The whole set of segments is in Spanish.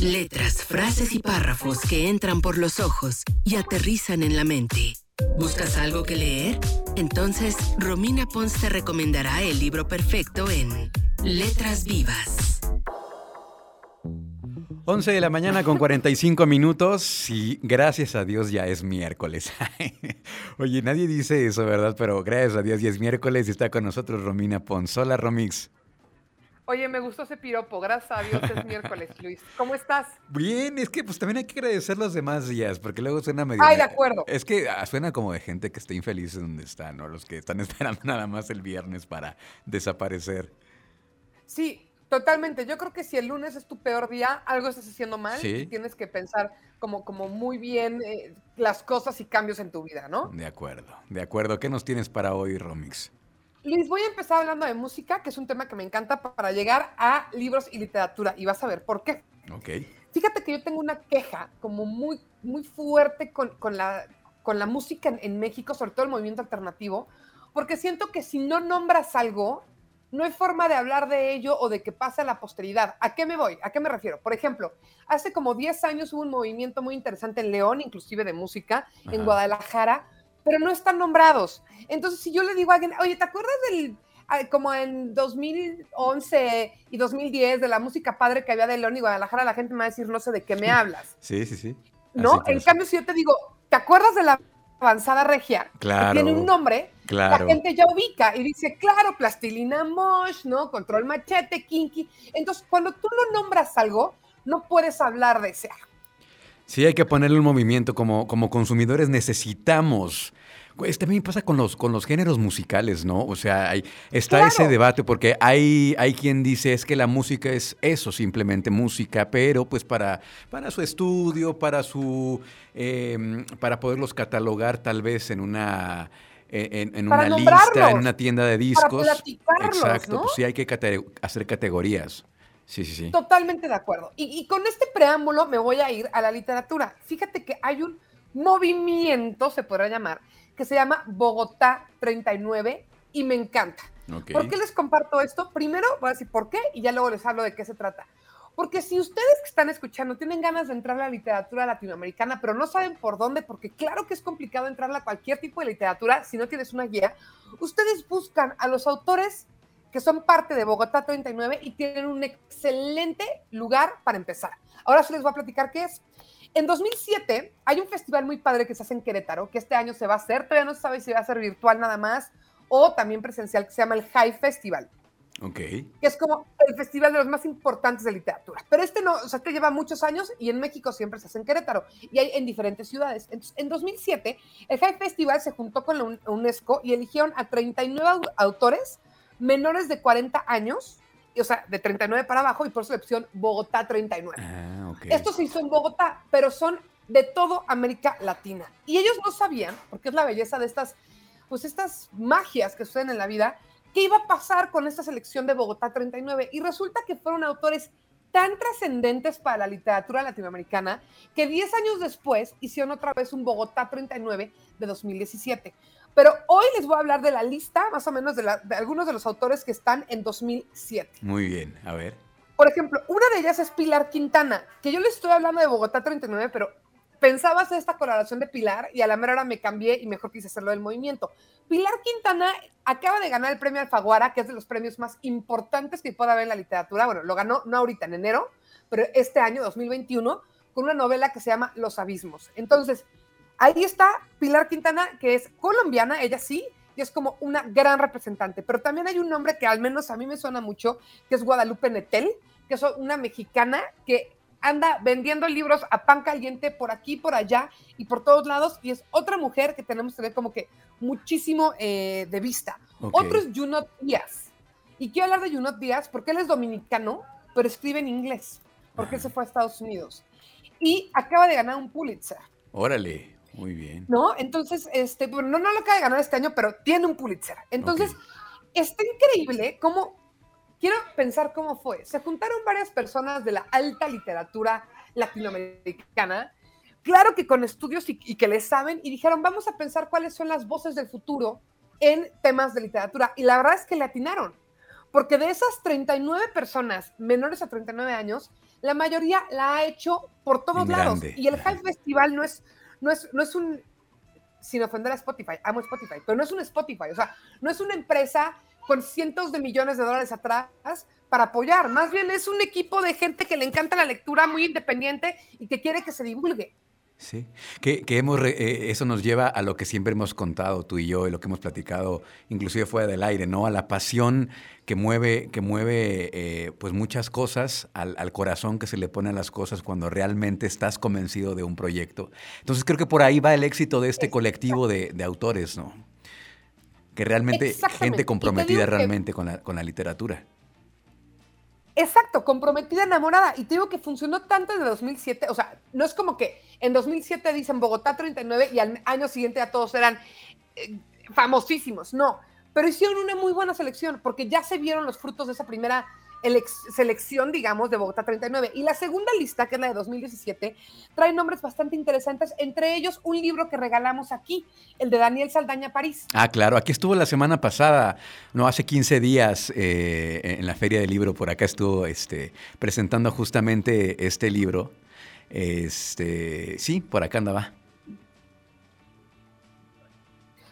Letras, frases y párrafos que entran por los ojos y aterrizan en la mente. ¿Buscas algo que leer? Entonces, Romina Pons te recomendará el libro perfecto en Letras Vivas. 11 de la mañana con 45 minutos y gracias a Dios ya es miércoles. Oye, nadie dice eso, ¿verdad? Pero gracias a Dios ya es miércoles y está con nosotros Romina Pons. Hola, Romix. Oye, me gustó ese piropo. Gracias a Dios es miércoles, Luis. ¿Cómo estás? Bien, es que pues también hay que agradecer los demás días, porque luego suena medio... Ay, de acuerdo. Es que ah, suena como de gente que está infeliz en donde está, ¿no? Los que están esperando nada más el viernes para desaparecer. Sí, totalmente. Yo creo que si el lunes es tu peor día, algo estás haciendo mal. Sí. Tienes que pensar como, como muy bien eh, las cosas y cambios en tu vida, ¿no? De acuerdo, de acuerdo. ¿Qué nos tienes para hoy, Romix? Luis, voy a empezar hablando de música, que es un tema que me encanta para llegar a libros y literatura. Y vas a ver por qué. Ok. Fíjate que yo tengo una queja como muy, muy fuerte con, con la, con la música en, en México, sobre todo el movimiento alternativo, porque siento que si no nombras algo, no hay forma de hablar de ello o de que pase a la posteridad. ¿A qué me voy? ¿A qué me refiero? Por ejemplo, hace como 10 años hubo un movimiento muy interesante en León, inclusive de música, Ajá. en Guadalajara, pero no están nombrados. Entonces, si yo le digo a alguien, oye, ¿te acuerdas del, ah, como en 2011 y 2010 de la música padre que había de León y Guadalajara? La gente me va a decir, no sé de qué me hablas. Sí, sí, sí. ¿No? En cambio, si yo te digo, ¿te acuerdas de la avanzada regia? Que Claro. tiene un nombre, Claro. la gente ya ubica y dice, claro, plastilina mosh, ¿no? Control machete, kinky. Entonces, cuando tú no nombras algo, no puedes hablar de ese algo. Sí, hay que ponerle un movimiento. Como, como consumidores necesitamos. También pasa con los, con los géneros musicales, ¿no? O sea, hay- está Claro. ese debate porque hay, hay quien dice es que la música es eso, simplemente música, pero pues para, para su estudio, para su eh, para poderlos catalogar tal vez en una en, en Para una lista, en una tienda de discos. platicarlos, Exacto, ¿no? pues sí hay que cate- hacer categorías. Sí, sí, sí. Totalmente de acuerdo. Y, y con este preámbulo me voy a ir a la literatura. Fíjate que hay un movimiento, se podrá llamar, que se llama Bogotá 39 y me encanta. Ok. ¿Por qué les comparto esto? Primero voy a decir por qué y ya luego les hablo de qué se trata. Porque si ustedes que están escuchando tienen ganas de entrar a la literatura latinoamericana, pero no saben por dónde, porque claro que es complicado entrar a cualquier tipo de literatura si no tienes una guía, ustedes buscan a los autores que son parte de Bogotá 39 y tienen un excelente lugar para empezar. Ahora sí les voy a platicar qué es. En 2007 hay un festival muy padre que se hace en Querétaro, que este año se va a hacer, todavía no se sabe si va a ser virtual nada más o también presencial, que se llama el High Festival Ok. que es como el festival de los más importantes de literatura. Pero este no, o sea, este lleva muchos años y en México siempre se hace en Querétaro y hay en diferentes ciudades. Entonces, en 2007, el High Festival se juntó con la Un- UNESCO y eligieron a 39 au- autores menores de 40 años, o sea, de 39 para abajo, y por la opción Bogotá 39. Ah, ok. Esto se hizo en Bogotá, pero son de todo América Latina. Y ellos no sabían, porque es la belleza de estas, pues estas magias que suceden en la vida, qué iba a pasar con esta selección de Bogotá 39. Y resulta que fueron autores tan trascendentes para la literatura latinoamericana que 10 años después hicieron otra vez un Bogotá 39 de 2017. Pero hoy les voy a hablar de la lista, más o menos, de, la- de algunos de los autores que están en 2007. Muy bien, a ver. Por ejemplo, una de ellas es Pilar Quintana, que yo le estoy hablando de Bogotá 39, pero pensaba hacer esta colaboración de Pilar y a la mera hora me cambié y mejor quise hacerlo del movimiento. Pilar Quintana acaba de ganar el premio Alfaguara, que es de los premios más importantes que pueda haber en la literatura. Bueno, lo ganó no ahorita en enero, pero este año, 2021, con una novela que se llama Los Abismos. Entonces, ahí está Pilar Quintana, que es colombiana, ella sí, y es como una gran representante. Pero también hay un nombre que al menos a mí me suena mucho, que es Guadalupe Netel, que es una mexicana que anda vendiendo libros a pan caliente por aquí, por allá y por todos lados, y es otra mujer que tenemos que ver como que muchísimo eh, de vista. Ok. Otro es Junot Díaz. Y quiero hablar de Junot Díaz porque él es dominicano, pero escribe en inglés, porque se fue a Estados Unidos. Y acaba de ganar un Pulitzer. Órale, muy bien. ¿no? Entonces, este, bueno, no, no lo acaba de ganar este año, pero tiene un Pulitzer. Entonces, Ok. está increíble cómo, quiero pensar cómo fue. Se juntaron varias personas de la alta literatura latinoamericana, claro que con estudios y, y que les saben, y dijeron, vamos a pensar cuáles son las voces del futuro en temas de literatura. Y la verdad es que le atinaron, porque de esas 39 personas menores a 39 años, la mayoría la ha hecho por todos lados. Y el Hype Festival no es, no es, no es un, sin ofender a Spotify, amo Spotify, pero no es un Spotify, o sea, no es una empresa con cientos de millones de dólares atrás para apoyar, más bien es un equipo de gente que le encanta la lectura muy independiente y que quiere que se divulgue. Sí, que, hemos eh, eso nos lleva a lo que siempre hemos contado tú y yo y lo que hemos platicado inclusive fuera del aire, ¿no? A la pasión que mueve, que mueve eh, pues muchas cosas, al, corazón que se le pone a las cosas cuando realmente estás convencido de un proyecto. Entonces creo que por ahí va el éxito de este colectivo de, autores, ¿no? Que realmente, gente comprometida realmente con la, con la literatura. Exacto, comprometida, enamorada. Y te digo que funcionó tanto desde 2007. O sea, no es como que en 2007 dicen Bogotá 39 y al año siguiente ya todos eran eh, famosísimos. No, pero hicieron una muy buena selección porque ya se vieron los frutos de esa primera selección, digamos, de Bogotá 39. Y la segunda lista, que es la de 2017, trae nombres bastante interesantes, entre ellos un libro que regalamos aquí, el de Daniel Saldaña París. Ah, claro, aquí estuvo la semana pasada, no, hace 15 días eh, en la Feria del Libro, por acá estuvo este, presentando justamente este libro. Este, sí, por acá andaba.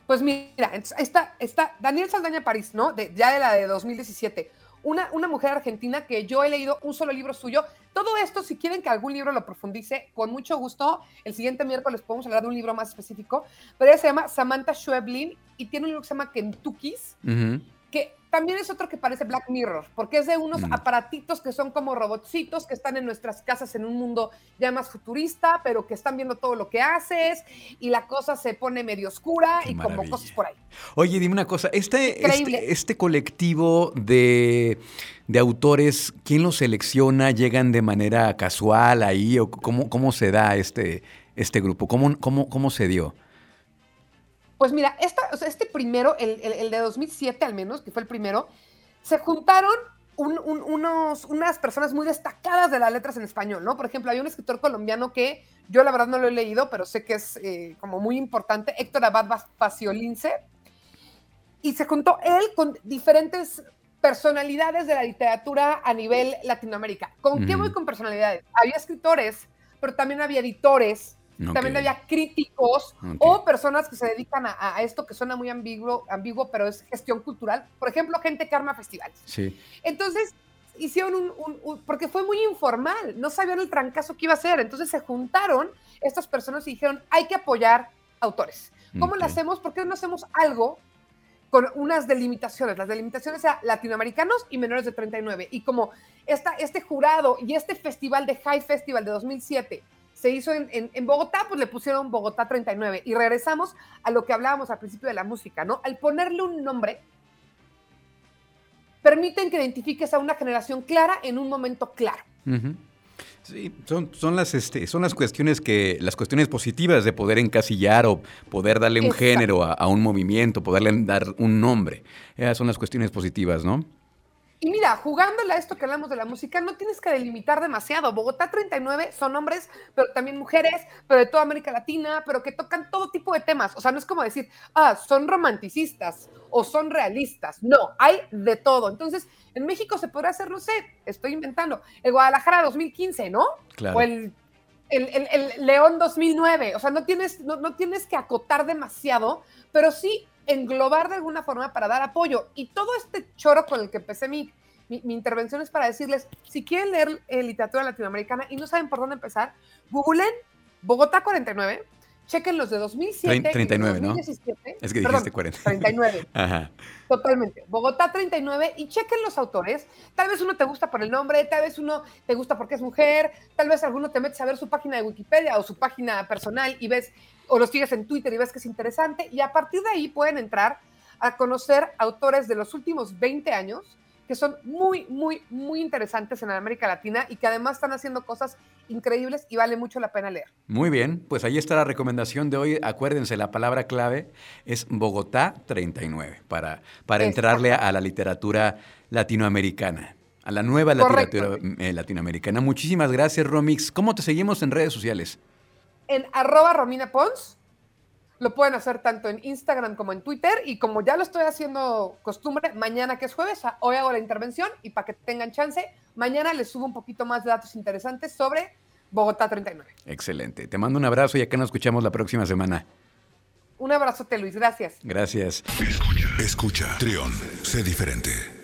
Pues mira, está, está Daniel Saldaña París, ¿no? De, ya de la de 2017 una, mujer argentina que yo he leído un solo libro suyo. Todo esto, si quieren que algún libro lo profundice, con mucho gusto, el siguiente miércoles podemos hablar de un libro más específico, pero ella se llama Samantha Schweblin y tiene un libro que se llama Kentucky's, que también es otro que parece Black Mirror, porque es de unos mm. aparatitos que son como robotcitos que están en nuestras casas en un mundo ya más futurista, pero que están viendo todo lo que haces y la cosa se pone medio oscura y como cosas por ahí. Oye, dime una cosa, este, este, este, colectivo de, de, autores, ¿quién los selecciona? ¿Llegan de manera casual ahí o cómo, cómo se da este, este grupo? ¿Cómo, cómo, cómo se dio? Pues mira, este primero, el, de 2007 al menos, que fue el primero, se juntaron unos, unas personas muy destacadas de las letras en español, ¿no? Por ejemplo, hay un escritor colombiano que yo la verdad no lo he leído, pero sé que es eh, como muy importante, Héctor Abad Faciolince, y se juntó él con diferentes personalidades de la literatura a nivel Latinoamérica. ¿Con qué voy con personalidades? Había escritores, pero también había editores, también había críticos o personas que se dedican a, esto que suena muy ambiguo, ambiguo, pero es gestión cultural. Por ejemplo, gente que arma festivales. Sí. Entonces, hicieron un, porque fue muy informal, no sabían el trancazo que iba a ser. Entonces se juntaron estas personas y dijeron, hay que apoyar autores. ¿Cómo lo hacemos? ¿Por qué no hacemos algo con unas delimitaciones? Las delimitaciones a latinoamericanos y menores de 39. Y como esta, este jurado y este festival de High Festival de 2007 se hizo en, Bogotá, pues le pusieron Bogotá 39. Y regresamos a lo que hablábamos al principio de la música, ¿no? Al ponerle un nombre, permiten que identifiques a una generación clara en un momento claro. Sí, son, son, las, este, son las cuestiones que, las cuestiones positivas de poder encasillar o poder darle un género a, un movimiento, poderle dar un nombre. Esas son las cuestiones positivas, ¿no? Y mira, jugándole a esto que hablamos de la música, no tienes que delimitar demasiado. Bogotá 39 son hombres, pero también mujeres, pero de toda América Latina, pero que tocan todo tipo de temas. O sea, no es como decir, ah, son romanticistas o son realistas. No, hay de todo. Entonces, en México se podría hacer, no sé, estoy inventando, el Guadalajara 2015, ¿no? Claro. O el, el, León 2009. O sea, no tienes, no, no tienes que acotar demasiado, pero sí englobar de alguna forma para dar apoyo. Y todo este choro con el que empecé mi, mi, intervención es para decirles, si quieren leer eh, literatura latinoamericana y no saben por dónde empezar, googleen Bogotá 49, chequen los de 2007. 39, ¿no? Es que dijiste 40. 39. Ajá. Totalmente. Bogotá 39 y chequen los autores. Tal vez uno te gusta por el nombre, tal vez uno te gusta porque es mujer, tal vez alguno te metes a ver su página de Wikipedia o su página personal y ves o los sigues en Twitter y ves que es interesante, y a partir de ahí pueden entrar a conocer autores de los últimos 20 años que son muy, muy, muy interesantes en América Latina y que además están haciendo cosas increíbles y vale mucho la pena leer. Muy bien, pues ahí está la recomendación de hoy. Acuérdense, la palabra clave es Bogotá 39 para, para entrarle a, la literatura latinoamericana, a la nueva literatura eh, latinoamericana. Muchísimas gracias, Romix. ¿Cómo te seguimos en redes sociales? en arroba Romina Pons. Lo pueden hacer tanto en Instagram como en Twitter y como ya lo estoy haciendo costumbre, mañana que es jueves, hoy hago la intervención y para que tengan chance, mañana les subo un poquito más de datos interesantes sobre Bogotá 39. Excelente. Te mando un abrazo y acá nos escuchamos la próxima semana. Un abrazote, Luis. Gracias. Gracias. Escucha, escucha. Trión, sé diferente.